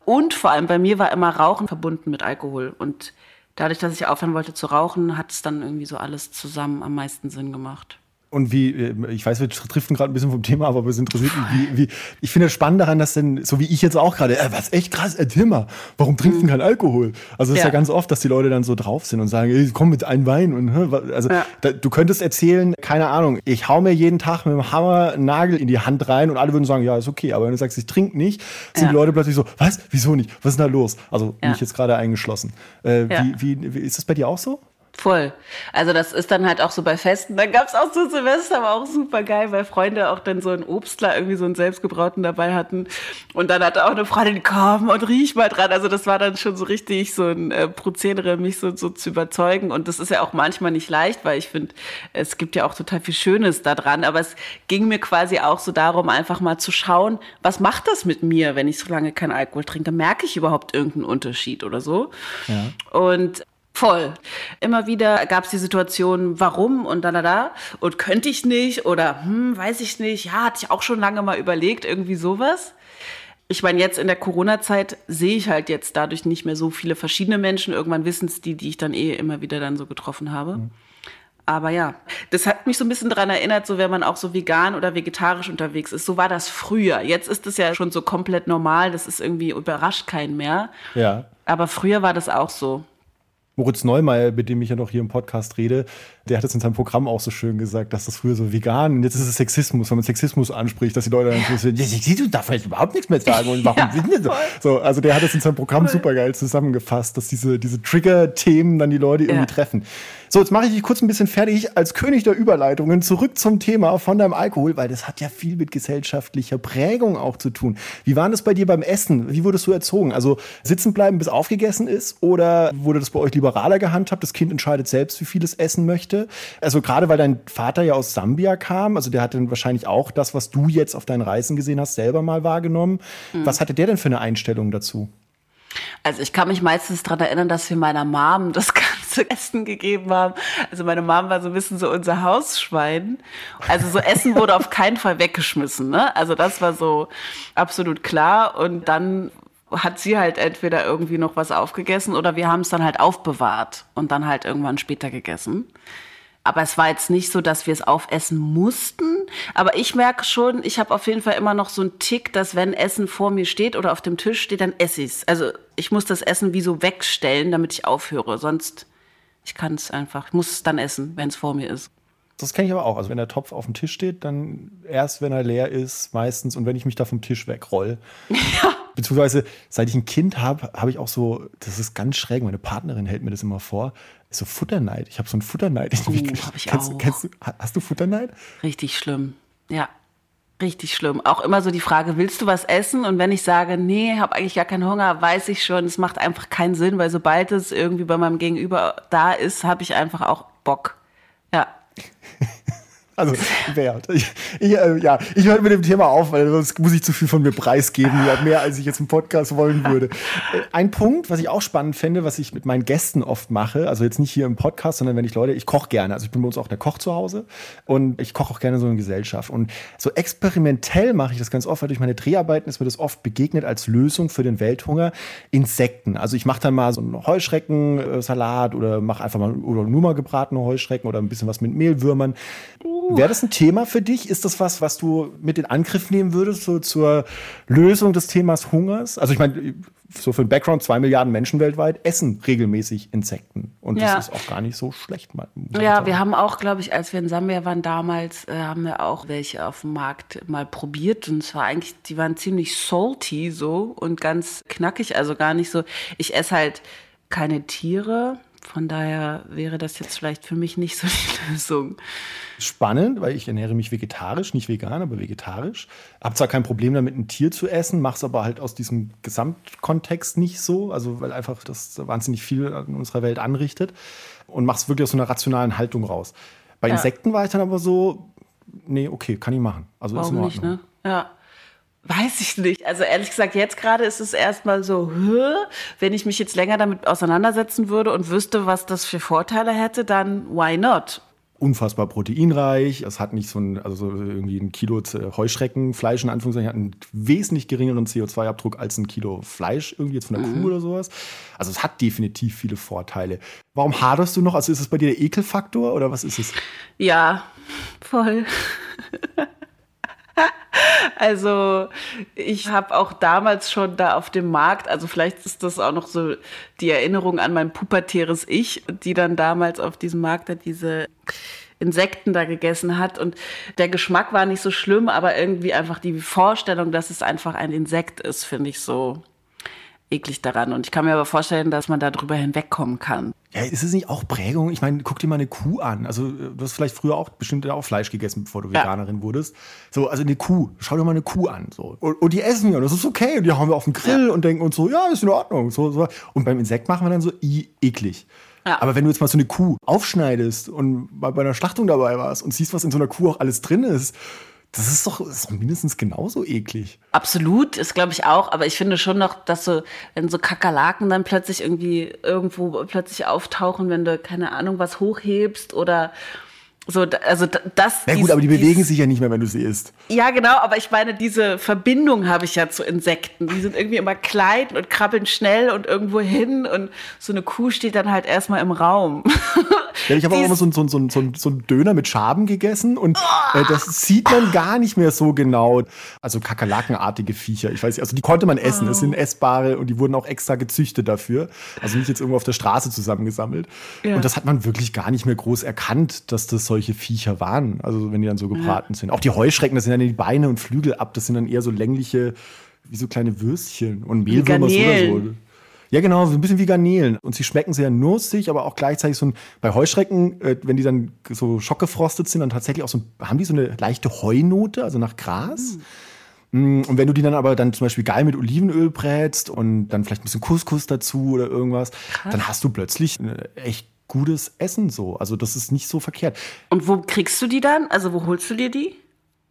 und vor allem bei mir war immer Rauchen verbunden mit Alkohol. Und dadurch, dass ich aufhören wollte zu rauchen, hat es dann irgendwie so alles zusammen am meisten Sinn gemacht. Und wie, äh, ich weiß, wir driften gerade ein bisschen vom Thema, aber es interessiert mich, wie, wie, ich finde es spannend daran, dass denn, so wie ich jetzt auch gerade, äh, was echt krass, erzähl mal, warum trinkt denn kein Alkohol? Also es ist ja Ja. ganz oft, dass die Leute dann so drauf sind und sagen, ey, komm mit einem Wein und, also, Ja. da, du könntest erzählen, keine Ahnung, ich hau mir jeden Tag mit dem Hammer einen Nagel in die Hand rein und alle würden sagen, ja, ist okay, aber wenn du sagst, ich trinke nicht, sind Ja. die Leute plötzlich so, was, wieso nicht, was ist denn da los? Also, Ja. mich jetzt gerade eingeschlossen. Äh, Ja. wie, wie, wie, ist das bei dir auch so? Voll. Also das ist dann halt auch so bei Festen. Dann gab's auch so Silvester, war auch super geil, weil Freunde auch dann so einen Obstler, irgendwie so einen selbstgebrauten dabei hatten. Und dann hatte auch eine Freundin, komm und riech mal dran. Also das war dann schon so richtig so ein äh, Prozedere, mich so, so zu überzeugen. Und das ist ja auch manchmal nicht leicht, weil ich finde, es gibt ja auch total viel Schönes da dran. Aber es ging mir quasi auch so darum, einfach mal zu schauen, was macht das mit mir, wenn ich so lange keinen Alkohol trinke? Merke ich überhaupt irgendeinen Unterschied oder so? Und Voll. Immer wieder gab es die Situation, warum und da, da, da. Und könnte ich nicht oder hm, weiß ich nicht. Ja, hatte ich auch schon lange mal überlegt, irgendwie sowas. Ich meine, jetzt in der Corona-Zeit sehe ich halt jetzt dadurch nicht mehr so viele verschiedene Menschen. Irgendwann wissen es die, die ich dann eh immer wieder dann so getroffen habe. Aber ja, das hat mich so ein bisschen daran erinnert, so wenn man auch so vegan oder vegetarisch unterwegs ist. So war das früher. Jetzt ist es ja schon so komplett normal. Das ist irgendwie überrascht keinen mehr. Ja. Aber früher war das auch so. Moritz Neumeier, mit dem ich ja noch hier im Podcast rede, der hat es in seinem Programm auch so schön gesagt, dass das früher so vegan und jetzt ist es Sexismus, wenn man Sexismus anspricht, dass die Leute dann so, ja, du darfst jetzt überhaupt nichts mehr sagen und warum Ja, sind so? so? Also der hat es in seinem Programm super geil zusammengefasst, dass diese, diese Trigger-Themen dann die Leute irgendwie Ja. treffen. So, jetzt mache ich dich kurz ein bisschen fertig als König der Überleitungen zurück zum Thema von deinem Alkohol, weil das hat ja viel mit gesellschaftlicher Prägung auch zu tun. Wie war das bei dir beim Essen? Wie wurdest du erzogen? Also sitzen bleiben, bis aufgegessen ist oder wurde das bei euch liberaler gehandhabt? Das Kind entscheidet selbst, wie viel es essen möchte. Also gerade weil dein Vater ja aus Sambia kam, also der hat dann wahrscheinlich auch das, was du jetzt auf deinen Reisen gesehen hast, selber mal wahrgenommen. Was hatte der denn für eine Einstellung dazu? Also ich kann mich meistens daran erinnern, dass wir meiner Mom das ganze Essen gegeben haben. Also meine Mom war so ein bisschen so unser Hausschwein. Also so Essen wurde auf keinen Fall weggeschmissen. Ne? Also das war so absolut klar. Und dann hat sie halt entweder irgendwie noch was aufgegessen oder wir haben es dann halt aufbewahrt und dann halt irgendwann später gegessen. Aber es war jetzt nicht so, dass wir es aufessen mussten. Aber ich merke schon, ich habe auf jeden Fall immer noch so einen Tick, dass wenn Essen vor mir steht oder auf dem Tisch steht, dann esse ich's. Also ich muss das Essen wie so wegstellen, damit ich aufhöre. Sonst, ich kann es einfach. Ich muss es dann essen, wenn es vor mir ist. Das kenne ich aber auch. Also wenn der Topf auf dem Tisch steht, dann erst, wenn er leer ist, meistens und wenn ich mich da vom Tisch wegroll. Ja. Beziehungsweise, seit ich ein Kind habe, habe ich auch so, das ist ganz schräg, meine Partnerin hält mir das immer vor, so Futterneid. Ich habe so einen Futterneid. Oh, ich kennst, auch. Kennst hast du Futterneid? Richtig schlimm. Ja. Richtig schlimm. Auch immer so die Frage, willst du was essen? Und wenn ich sage, nee, habe eigentlich gar keinen Hunger, weiß ich schon, es macht einfach keinen Sinn, weil sobald es irgendwie bei meinem Gegenüber da ist, habe ich einfach auch Bock. Ja. Also, wert. Ich, ich, äh, ja, ich höre mit dem Thema auf, weil sonst muss ich zu viel von mir preisgeben, mehr als ich jetzt im Podcast wollen würde. Äh, Ein Punkt, was ich auch spannend finde, was ich mit meinen Gästen oft mache, also jetzt nicht hier im Podcast, sondern wenn ich Leute, ich koche gerne. Also ich bin bei uns auch der Koch zu Hause und ich koche auch gerne so in Gesellschaft. Und so experimentell mache ich das ganz oft, weil durch meine Dreharbeiten ist mir das oft begegnet als Lösung für den Welthunger Insekten. Also ich mache dann mal so einen Heuschreckensalat oder mache einfach mal oder nur mal gebratene Heuschrecken oder ein bisschen was mit Mehlwürmern. Wäre das ein Thema für dich? Ist das was, was du mit in Angriff nehmen würdest, so zur Lösung des Themas Hungers? Also ich meine, so für den Background, zwei Milliarden Menschen weltweit essen regelmäßig Insekten. Und Ja. das ist auch gar nicht so schlecht. Mal, Ja, sagen. wir haben auch, glaube ich, als wir in Sambia waren damals, äh, haben wir auch welche auf dem Markt mal probiert. Und es war eigentlich, die waren ziemlich salty so und ganz knackig, also gar nicht so. Ich esse halt keine Tiere. Von daher wäre das jetzt vielleicht für mich nicht so die Lösung. spannend, weil ich ernähre mich vegetarisch, nicht vegan, aber vegetarisch. Hab zwar kein Problem damit, ein Tier zu essen, mach's aber halt aus diesem Gesamtkontext nicht so, also weil einfach das wahnsinnig viel in unserer Welt anrichtet und mach's wirklich aus so einer rationalen Haltung raus. Bei Ja. Insekten war ich dann aber so, nee, okay, kann ich machen. Also ist in Warum Ordnung. nicht, ne? Ja. Weiß ich nicht. Also ehrlich gesagt, jetzt gerade ist es erstmal so, wenn ich mich jetzt länger damit auseinandersetzen würde und wüsste, was das für Vorteile hätte, dann why not? unfassbar proteinreich. Es hat nicht so ein, also so irgendwie ein Kilo Z- Heuschreckenfleisch in Anführungszeichen, hat einen wesentlich geringeren CO2-Abdruck als ein Kilo Fleisch irgendwie jetzt von der Kuh oder sowas. Also es hat definitiv viele Vorteile. Warum haderst du noch? Also ist es bei dir der Ekelfaktor oder was ist es? Ja, voll. Also ich habe auch damals schon da auf dem Markt, also vielleicht ist das auch noch so die Erinnerung an mein pubertäres Ich, die dann damals auf diesem Markt da diese Insekten da gegessen hat. Und der Geschmack war nicht so schlimm, aber irgendwie einfach die Vorstellung, dass es einfach ein Insekt ist, finde ich so eklig daran. Und ich kann mir aber vorstellen, dass man da drüber hinwegkommen kann. Ja, ist es nicht auch Prägung? Ich meine, guck dir mal eine Kuh an. Also, äh, du hast vielleicht früher auch bestimmt auch Fleisch gegessen, bevor du Ja. Veganerin wurdest. So, also eine Kuh. Schau dir mal eine Kuh an. So. Und, und die essen wir und das ist okay. Und die haben wir auf dem Grill und denken uns so, ja, ist in Ordnung. So, so. Und beim Insekt machen wir dann so, i, eklig. Ja. Aber wenn du jetzt mal so eine Kuh aufschneidest und mal bei einer Schlachtung dabei warst und siehst, was in so einer Kuh auch alles drin ist, das ist doch, ist doch mindestens genauso eklig. Absolut, ist glaube ich auch, aber ich finde schon noch, dass so, wenn so Kakerlaken dann plötzlich irgendwie irgendwo plötzlich auftauchen, wenn du, keine Ahnung, was hochhebst oder so, also da- das. Ja gut, dies- aber die dies- bewegen sich ja nicht mehr, wenn du sie isst. Ja, genau, aber ich meine, diese Verbindung habe ich ja zu Insekten. Die sind irgendwie immer klein und krabbeln schnell und irgendwo hin und so eine Kuh steht dann halt erstmal im Raum. Ja, ich habe auch immer so, so, so, so, einen Döner mit Schaben gegessen und äh, das sieht man gar nicht mehr so genau. Also Kakerlakenartige Viecher. Ich weiß nicht, also die konnte man essen. Es sind essbare und die wurden auch extra gezüchtet dafür. Also nicht jetzt irgendwo auf der Straße zusammengesammelt. Ja. Und das hat man wirklich gar nicht mehr groß erkannt, dass das solche Viecher waren. Also wenn die dann so gebraten sind. Auch die Heuschrecken, das sind dann die Beine und Flügel ab. Das sind dann eher so längliche, wie so kleine Würstchen. Und Mehlwürmer oder so. Ja, genau, so ein bisschen wie Garnelen. Und sie schmecken sehr nussig, aber auch gleichzeitig so ein, bei Heuschrecken, äh, wenn die dann so schockgefrostet sind, dann tatsächlich auch so, ein, haben die so eine leichte Heunote, also nach Gras. Mm, Und wenn du die dann aber dann zum Beispiel geil mit Olivenöl brätst und dann vielleicht ein bisschen Couscous dazu oder irgendwas, dann hast du plötzlich äh, echt gutes Essen so. Also das ist nicht so verkehrt. Und wo kriegst du die dann? Also wo holst du dir die?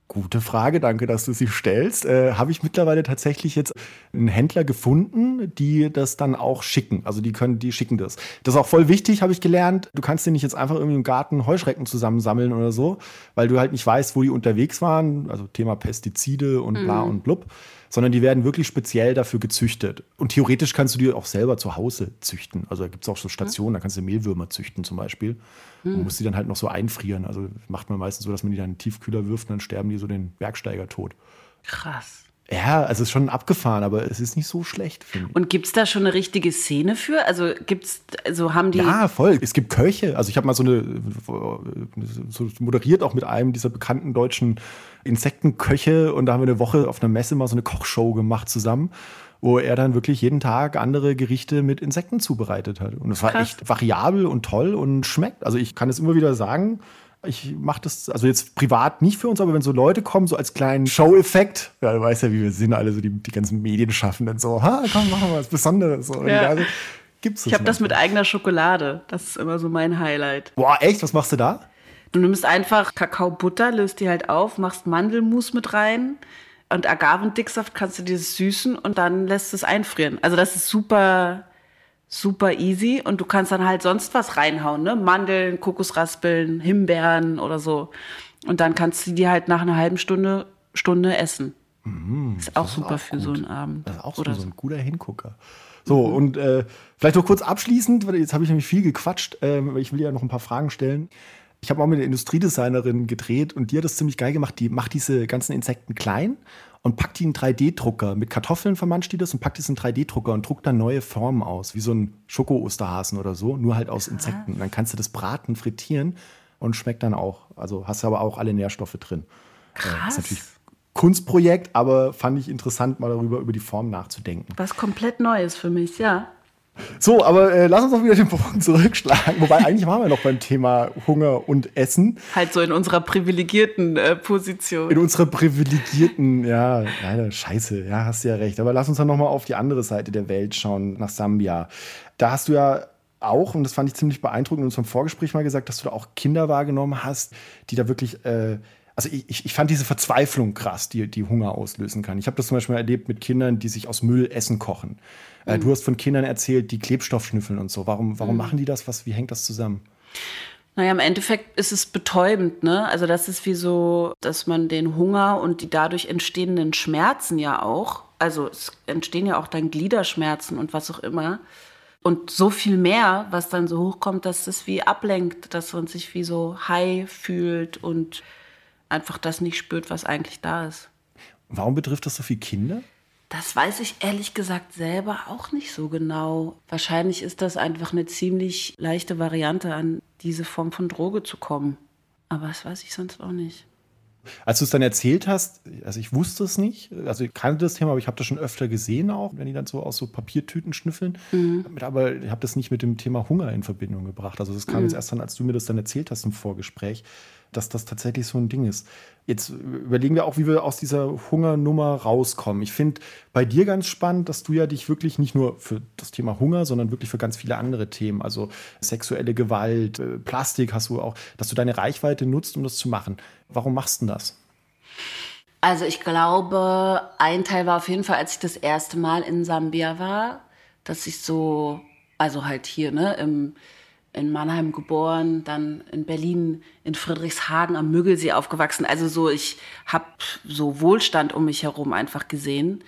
Gute Frage, danke, dass du sie stellst. Äh, Habe ich mittlerweile tatsächlich jetzt einen Händler gefunden, die das dann auch schicken. Also die können, die schicken das. Das ist auch voll wichtig, habe ich gelernt. Du kannst dir nicht jetzt einfach irgendwie im Garten Heuschrecken zusammensammeln oder so, weil du halt nicht weißt, wo die unterwegs waren. Also Thema Pestizide und bla und blub. Sondern die werden wirklich speziell dafür gezüchtet. Und theoretisch kannst du die auch selber zu Hause züchten. Also da gibt es auch so Stationen, da kannst du Mehlwürmer züchten zum Beispiel. Und musst die dann halt noch so einfrieren. Also macht man meistens so, dass man die dann in den Tiefkühler wirft und dann sterben die so den Bergsteiger tot. Krass. Ja, also es ist schon abgefahren, aber es ist nicht so schlecht. Und gibt's da schon eine richtige Szene für? Also gibt's, also haben die. Ja, voll. Es gibt Köche. Also ich habe mal so eine, so moderiert auch mit einem dieser bekannten deutschen Insektenköche und da haben wir eine Woche auf einer Messe mal so eine Kochshow gemacht zusammen, wo er dann wirklich jeden Tag andere Gerichte mit Insekten zubereitet hat. Und es war echt variabel und toll und schmeckt. Also ich kann es immer wieder sagen. Ich mache das, also jetzt privat nicht für uns, aber wenn so Leute kommen, so als kleinen Show-Effekt, ja, du weißt ja, wie wir sind, alle so die, die ganzen Medienschaffenden, so, ha, komm, machen wir was Besonderes. So, Ja. also, gibt's ich habe das mit eigener Schokolade. Das ist immer so mein Highlight. Boah, echt? Was machst du da? Du nimmst einfach Kakaobutter, löst die halt auf, machst Mandelmus mit rein und Agavendicksaft kannst du dir süßen und dann lässt es einfrieren. Also das ist super, super easy und du kannst dann halt sonst was reinhauen, ne? Mandeln, Kokosraspeln, Himbeeren oder so. Und dann kannst du die halt nach einer halben Stunde, Stunde essen. ist auch super auch für so gut. einen Abend. Das ist auch so, oder so ein guter Hingucker. So, und äh, vielleicht noch kurz abschließend, weil jetzt habe ich nämlich viel gequatscht, ähm, ich will ja noch ein paar Fragen stellen. Ich habe auch mit einer Industriedesignerin gedreht und die hat das ziemlich geil gemacht. Die macht diese ganzen Insekten klein und packt die in 3D-Drucker. Mit Kartoffeln vermanscht die das und packt das in 3D-Drucker und druckt dann neue Formen aus, wie so ein Schoko-Osterhasen oder so, nur halt aus Insekten. Und dann kannst du das braten, frittieren und schmeckt dann auch. Also hast du aber auch alle Nährstoffe drin. Äh, Krass. ist natürlich Kunstprojekt, aber fand ich interessant, mal darüber über die Form nachzudenken. Was komplett Neues für mich, ja. So, aber äh, lass uns doch wieder den Bogen zurückschlagen. Wobei eigentlich waren wir noch beim Thema Hunger und Essen. Halt so in unserer privilegierten äh, Position. In unserer privilegierten, ja, leider scheiße, ja, hast du ja recht. Aber lass uns dann nochmal auf die andere Seite der Welt schauen, nach Sambia. Da hast du ja auch, und das fand ich ziemlich beeindruckend in unserem Vorgespräch mal gesagt, dass du da auch Kinder wahrgenommen hast, die da wirklich, äh, also ich, ich- ich fand diese Verzweiflung krass, die, die Hunger auslösen kann. Ich habe das zum Beispiel erlebt mit Kindern, die sich aus Müll Essen kochen. Äh, Du hast von Kindern erzählt, die Klebstoff schnüffeln und so. Warum, warum machen die das? Was, wie hängt das zusammen? Naja, im Endeffekt ist es betäubend, ne? Also das ist wie so, dass man den Hunger und die dadurch entstehenden Schmerzen ja auch, also es entstehen ja auch dann Gliederschmerzen und was auch immer. Und so viel mehr, was dann so hochkommt, dass das wie ablenkt, dass man sich wie so high fühlt und einfach das nicht spürt, was eigentlich da ist. Warum betrifft das so viele Kinder? Das weiß ich ehrlich gesagt selber auch nicht so genau. Wahrscheinlich ist das einfach eine ziemlich leichte Variante, an diese Form von Droge zu kommen. Aber das weiß ich sonst auch nicht. Als du es dann erzählt hast, also ich wusste es nicht, also ich kannte das Thema, aber ich habe das schon öfter gesehen auch, wenn die dann so aus so Papiertüten schnüffeln. Aber ich habe das nicht mit dem Thema Hunger in Verbindung gebracht. Also das kam jetzt erst dann, als du mir das dann erzählt hast im Vorgespräch, dass das tatsächlich so ein Ding ist. Jetzt überlegen wir auch, wie wir aus dieser Hungernummer rauskommen. Ich finde bei dir ganz spannend, dass du ja dich wirklich nicht nur für das Thema Hunger, sondern wirklich für ganz viele andere Themen, also sexuelle Gewalt, äh, Plastik hast du auch, dass du deine Reichweite nutzt, um das zu machen. Warum machst du denn das? Also ich glaube, ein Teil war auf jeden Fall, als ich das erste Mal in Sambia war, dass ich so, also halt hier, ne, im, in Mannheim geboren, dann in Berlin, in Friedrichshagen am Müggelsee aufgewachsen. Also so, ich habe so Wohlstand um mich herum einfach gesehen.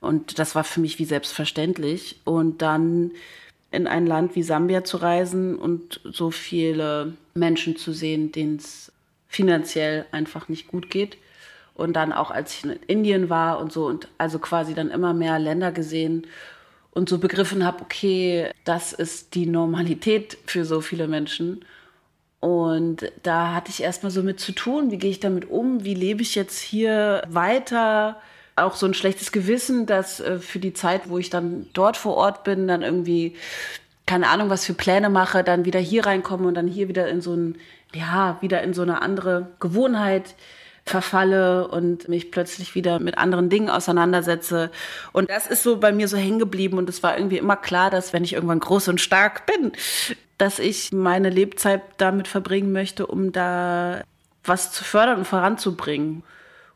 Und das war für mich wie selbstverständlich. Und dann in ein Land wie Sambia zu reisen und so viele Menschen zu sehen, denen es finanziell einfach nicht gut geht. Und dann auch als ich in Indien war und so und also quasi dann immer mehr Länder gesehen und so begriffen habe, okay, das ist die Normalität für so viele Menschen. Und da hatte ich erstmal so mit zu tun, wie gehe ich damit um, wie lebe ich jetzt hier weiter. Auch so ein schlechtes Gewissen, dass äh, für die Zeit, wo ich dann dort vor Ort bin, dann irgendwie, keine Ahnung, was für Pläne mache, dann wieder hier reinkomme und dann hier wieder in so ein, ja, wieder in so eine andere Gewohnheit verfalle und mich plötzlich wieder mit anderen Dingen auseinandersetze. Und das ist so bei mir so hängen geblieben und es war irgendwie immer klar, dass wenn ich irgendwann groß und stark bin, dass ich meine Lebzeit damit verbringen möchte, um da was zu fördern und voranzubringen.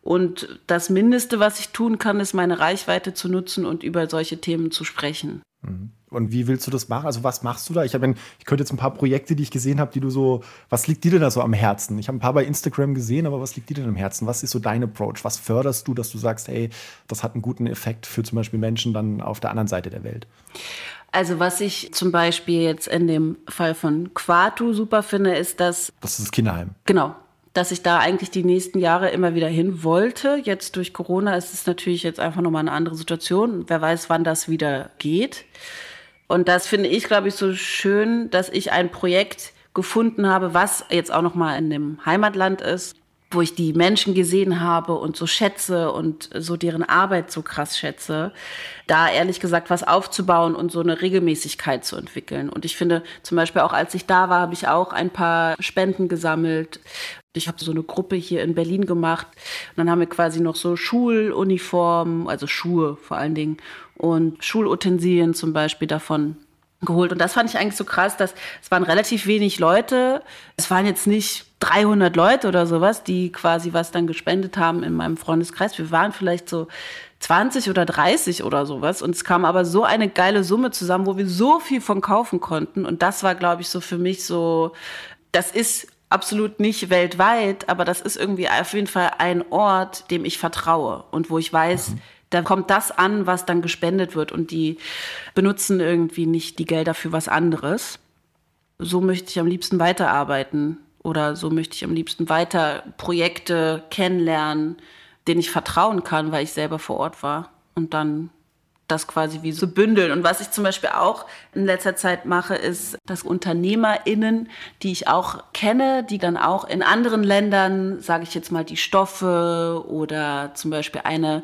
Und das Mindeste, was ich tun kann, ist meine Reichweite zu nutzen und über solche Themen zu sprechen. Mhm. Und wie willst du das machen? Also was machst du da? Ich habe, ich könnte jetzt ein paar Projekte, die ich gesehen habe, die du so, was liegt dir denn da so am Herzen? Ich habe ein paar bei Instagram gesehen, aber was liegt dir denn am Herzen? Was ist so dein Approach? Was förderst du, dass du sagst, hey, das hat einen guten Effekt für zum Beispiel Menschen dann auf der anderen Seite der Welt? Also was ich zum Beispiel jetzt in dem Fall von Quatu super finde, ist, dass... Das ist das Kinderheim. Genau, dass ich da eigentlich die nächsten Jahre immer wieder hin wollte. Jetzt durch Corona ist es natürlich jetzt einfach nochmal eine andere Situation. Wer weiß, wann das wieder geht. Und das finde ich, glaube ich, so schön, dass ich ein Projekt gefunden habe, was jetzt auch noch mal in dem Heimatland ist, wo ich die Menschen gesehen habe und so schätze und so deren Arbeit so krass schätze, da ehrlich gesagt was aufzubauen und so eine Regelmäßigkeit zu entwickeln. Und ich finde zum Beispiel auch, als ich da war, habe ich auch ein paar Spenden gesammelt. Ich habe so eine Gruppe hier in Berlin gemacht. Und dann haben wir quasi noch so Schuluniformen, also Schuhe vor allen Dingen und Schulutensilien zum Beispiel davon geholt. Und das fand ich eigentlich so krass, dass es waren relativ wenig Leute. Es waren jetzt nicht 300 Leute oder sowas, die quasi was dann gespendet haben in meinem Freundeskreis. Wir waren vielleicht so 20 oder 30 oder sowas. Und es kam aber so eine geile Summe zusammen, wo wir so viel von kaufen konnten. Und das war, glaube ich, so für mich so, das ist absolut nicht weltweit, aber das ist irgendwie auf jeden Fall ein Ort, dem ich vertraue und wo ich weiß, mhm da kommt das an, was dann gespendet wird und die benutzen irgendwie nicht die Gelder für was anderes. So möchte ich am liebsten weiterarbeiten oder so möchte ich am liebsten weiter Projekte kennenlernen, denen ich vertrauen kann, weil ich selber vor Ort war und dann das quasi wie so bündeln. Und was ich zum Beispiel auch in letzter Zeit mache, ist, dass UnternehmerInnen, die ich auch kenne, die dann auch in anderen Ländern, sage ich jetzt mal, die Stoffe oder zum Beispiel eine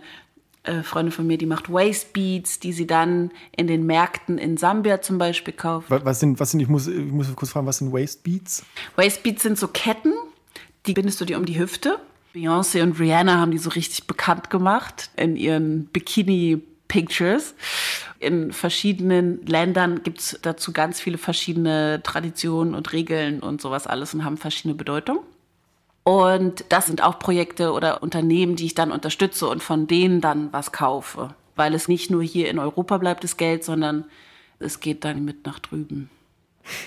äh, Freundin von mir, die macht Waste Beads, die sie dann in den Märkten in Sambia zum Beispiel kauft. Was sind, was sind ich, muss, ich muss kurz fragen, was sind Waste Beads? Waste Beads sind so Ketten, die bindest du dir um die Hüfte. Beyoncé und Rihanna haben die so richtig bekannt gemacht in ihren Bikini-Pictures. In verschiedenen Ländern gibt es dazu ganz viele verschiedene Traditionen und Regeln und sowas alles und haben verschiedene Bedeutungen. Und das sind auch Projekte oder Unternehmen, die ich dann unterstütze und von denen dann was kaufe. Weil es nicht nur hier in Europa bleibt, das Geld, sondern es geht dann mit nach drüben.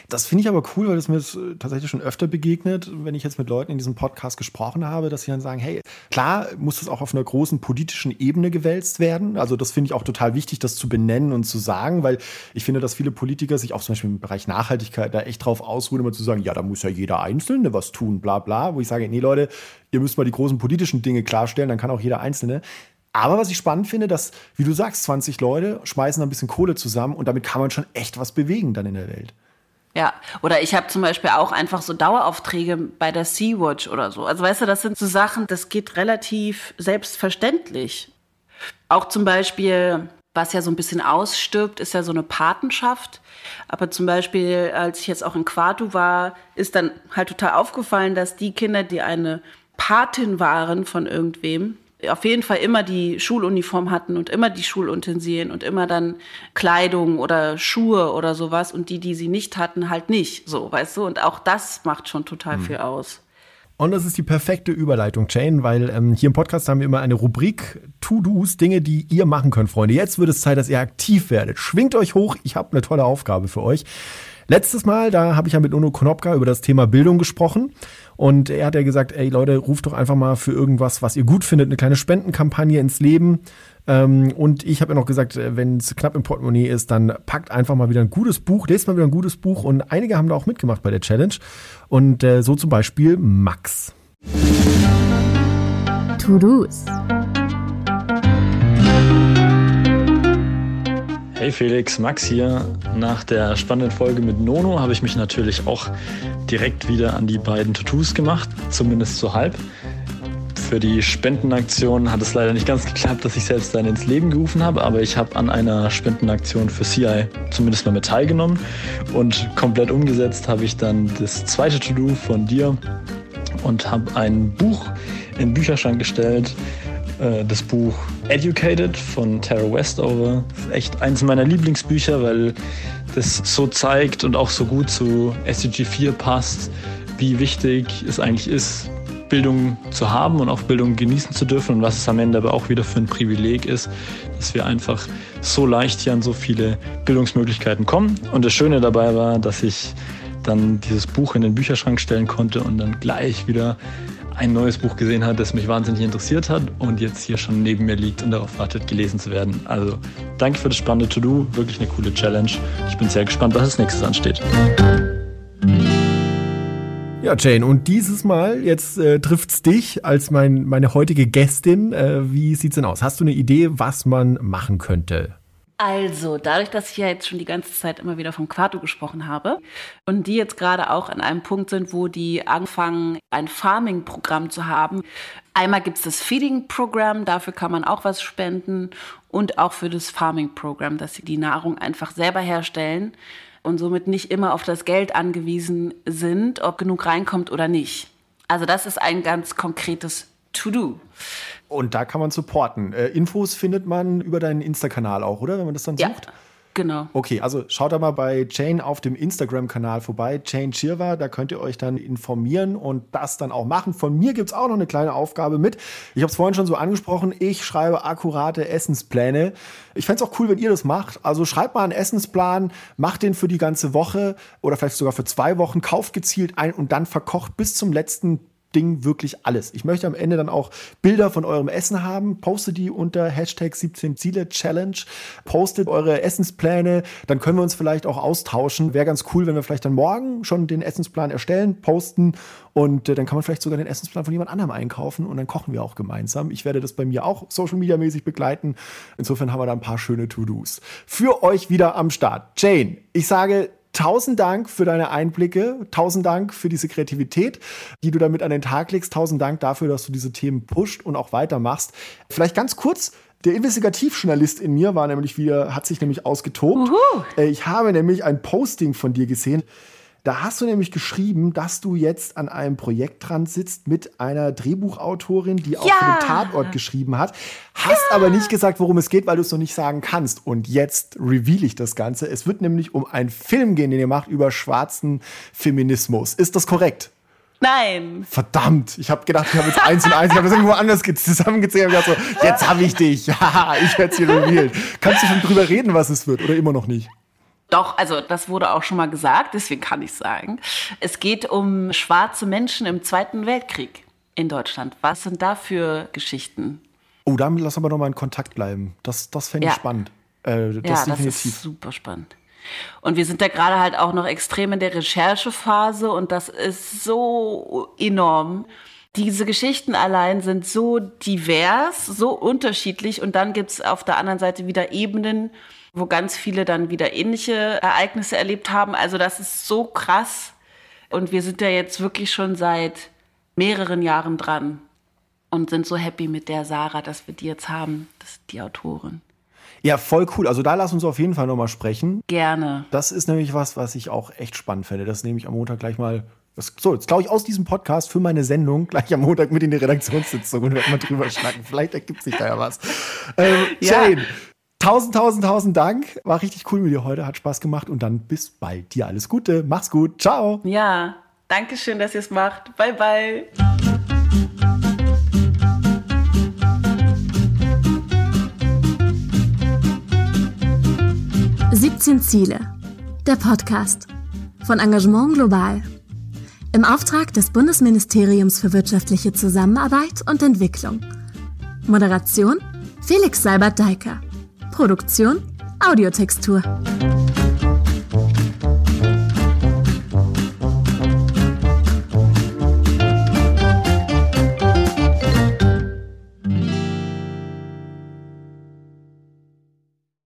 Das finde ich aber cool, weil das mir äh, tatsächlich schon öfter begegnet, wenn ich jetzt mit Leuten in diesem Podcast gesprochen habe, dass sie dann sagen, hey, klar muss das auch auf einer großen politischen Ebene gewälzt werden. Also das finde ich auch total wichtig, das zu benennen und zu sagen, weil ich finde, dass viele Politiker sich auch zum Beispiel im Bereich Nachhaltigkeit da echt drauf ausruhen, immer zu sagen, ja, da muss ja jeder Einzelne was tun, bla bla. Wo ich sage, nee Leute, ihr müsst mal die großen politischen Dinge klarstellen, dann kann auch jeder Einzelne. Aber was ich spannend finde, dass, wie du sagst, 20 Leute schmeißen ein bisschen Kohle zusammen und damit kann man schon echt was bewegen dann in der Welt. Ja, oder ich habe zum Beispiel auch einfach so Daueraufträge bei der Sea-Watch oder so. Also weißt du, das sind so Sachen, das geht relativ selbstverständlich. Auch zum Beispiel, was ja so ein bisschen ausstirbt, ist ja so eine Patenschaft. Aber zum Beispiel, als ich jetzt auch in Quatu war, ist dann halt total aufgefallen, dass die Kinder, die eine Patin waren von irgendwem, auf jeden Fall immer die Schuluniform hatten und immer die Schulutensilien und immer dann Kleidung oder Schuhe oder sowas und die, die sie nicht hatten, halt nicht, so, weißt du? Und auch das macht schon total mhm. viel aus. Und das ist die perfekte Überleitung, Jane, weil ähm, hier im Podcast haben wir immer eine Rubrik To-Dos, Dinge, die ihr machen könnt, Freunde. Jetzt wird es Zeit, dass ihr aktiv werdet. Schwingt euch hoch, ich habe eine tolle Aufgabe für euch. Letztes Mal, da habe ich ja mit Uno Konopka über das Thema Bildung gesprochen. Und er hat ja gesagt, ey Leute, ruft doch einfach mal für irgendwas, was ihr gut findet, eine kleine Spendenkampagne ins Leben. Ähm, und ich habe ja noch gesagt, äh, wenn es knapp im Portemonnaie ist, dann packt einfach mal wieder ein gutes Buch, lest mal wieder ein gutes Buch. Und einige haben da auch mitgemacht bei der Challenge. Und äh, so zum Beispiel Max. To-Dos. Hey Felix, Max hier. Nach der spannenden Folge mit Nono habe ich mich natürlich auch direkt wieder an die beiden Tattoos gemacht, zumindest so halb. Für die Spendenaktion hat es leider nicht ganz geklappt, dass ich selbst dann ins Leben gerufen habe, aber ich habe an einer Spendenaktion für CI zumindest mal mit teilgenommen und komplett umgesetzt habe ich dann das zweite To-Do von dir und habe ein Buch in den Bücherschrank gestellt, äh, das Buch Educated von Tara Westover. Echt eines meiner Lieblingsbücher, weil das so zeigt und auch so gut zu SDG 4 passt, wie wichtig es eigentlich ist, Bildung zu haben und auch Bildung genießen zu dürfen und was es am Ende aber auch wieder für ein Privileg ist, dass wir einfach so leicht hier an so viele Bildungsmöglichkeiten kommen. Und das Schöne dabei war, dass ich dann dieses Buch in den Bücherschrank stellen konnte und dann gleich wieder ein neues Buch gesehen hat, das mich wahnsinnig interessiert hat und jetzt hier schon neben mir liegt und darauf wartet, gelesen zu werden. Also danke für das spannende To-Do, wirklich eine coole Challenge. Ich bin sehr gespannt, was als nächstes ansteht. Ja, Jane, und dieses Mal, jetzt äh, trifft's dich als mein, meine heutige Gästin. Äh, wie sieht's denn aus? Hast du eine Idee, was man machen könnte? Also, dadurch, dass ich ja jetzt schon die ganze Zeit immer wieder vom Quarto gesprochen habe und die jetzt gerade auch an einem Punkt sind, wo die anfangen, ein Farming-Programm zu haben. Einmal gibt es das Feeding-Programm, dafür kann man auch was spenden und auch für das Farming-Programm, dass sie die Nahrung einfach selber herstellen und somit nicht immer auf das Geld angewiesen sind, ob genug reinkommt oder nicht. Also das ist ein ganz konkretes To-Do. Und da kann man supporten. Äh, Infos findet man über deinen Insta-Kanal auch, oder? Wenn man das dann sucht? Ja. Genau. Okay, also schaut da mal bei Jane auf dem Instagram-Kanal vorbei, Jane Chirwa, da könnt ihr euch dann informieren und das dann auch machen. Von mir gibt es auch noch eine kleine Aufgabe mit. Ich habe es vorhin schon so angesprochen, ich schreibe akkurate Essenspläne. Ich fände es auch cool, wenn ihr das macht. Also schreibt mal einen Essensplan, macht den für die ganze Woche oder vielleicht sogar für zwei Wochen, kauft gezielt ein und dann verkocht bis zum letzten Ding wirklich alles. Ich möchte am Ende dann auch Bilder von eurem Essen haben. Postet die unter Hashtag 17 Ziele Challenge. Postet eure Essenspläne. Dann können wir uns vielleicht auch austauschen. Wäre ganz cool, wenn wir vielleicht dann morgen schon den Essensplan erstellen, posten und äh, dann kann man vielleicht sogar den Essensplan von jemand anderem einkaufen und dann kochen wir auch gemeinsam. Ich werde das bei mir auch Social Media mäßig begleiten. Insofern haben wir da ein paar schöne To-Dos. Für euch wieder am Start. Jane, ich sage Tausend Dank für deine Einblicke. Tausend Dank für diese Kreativität, die du damit an den Tag legst. Tausend Dank dafür, dass du diese Themen pusht und auch weitermachst. Vielleicht ganz kurz. Der Investigativjournalist in mir war nämlich wieder, hat sich nämlich ausgetobt. Uhu. Äh, Ich habe nämlich ein Posting von dir gesehen. Da hast du nämlich geschrieben, dass du jetzt an einem Projekt dran sitzt mit einer Drehbuchautorin, die auch Ja. für den Tatort geschrieben hat. Hast aber nicht gesagt, worum es geht, weil du es noch nicht sagen kannst. Und jetzt reveal ich das Ganze. Es wird nämlich um einen Film gehen, den ihr macht über schwarzen Feminismus. Ist das korrekt? Nein. Verdammt, ich habe gedacht, ich habe jetzt eins und eins, ich habe das irgendwo anders ge- zusammengezählt und gedacht so, jetzt habe ich dich. Haha, ich werde es hier revealed. Kannst du schon drüber reden, was es wird oder immer noch nicht? Doch, also das wurde auch schon mal gesagt, deswegen kann ich sagen. Es geht um schwarze Menschen im Zweiten Weltkrieg in Deutschland. Was sind da für Geschichten? Oh, dann lass aber noch mal in Kontakt bleiben. Das, das fände ich Ja. spannend. Äh, das ja, das definitiv. ist super spannend. Und wir sind da gerade halt auch noch extrem in der Recherchephase und das ist so enorm. Diese Geschichten allein sind so divers, so unterschiedlich und dann gibt's auf der anderen Seite wieder Ebenen, wo ganz viele dann wieder ähnliche Ereignisse erlebt haben. Also das ist so krass und wir sind ja jetzt wirklich schon seit mehreren Jahren dran und sind so happy mit der Sarah, dass wir die jetzt haben, das ist die Autorin. ja, voll cool. Also da lass uns auf jeden Fall noch mal sprechen. Gerne. Das ist nämlich was, was ich auch echt spannend finde. Das nehme ich am Montag gleich mal. Das, so, jetzt glaube ich aus diesem Podcast für meine Sendung gleich am Montag mit in die Redaktionssitzung und werden mal drüber schnacken. Vielleicht ergibt sich da ja was. Ähm, Ja. Tausend, tausend, tausend Dank. War richtig cool mit dir heute. Hat Spaß gemacht und dann bis bald. Dir alles Gute. Mach's gut. Ciao. Ja, danke schön, dass ihr es macht. Bye, bye. Siebzehn Ziele. Der Podcast. von Engagement Global. Im Auftrag des Bundesministeriums für wirtschaftliche Zusammenarbeit und Entwicklung. Moderation Felix Seibert-Deiker. Produktion Audiotextur.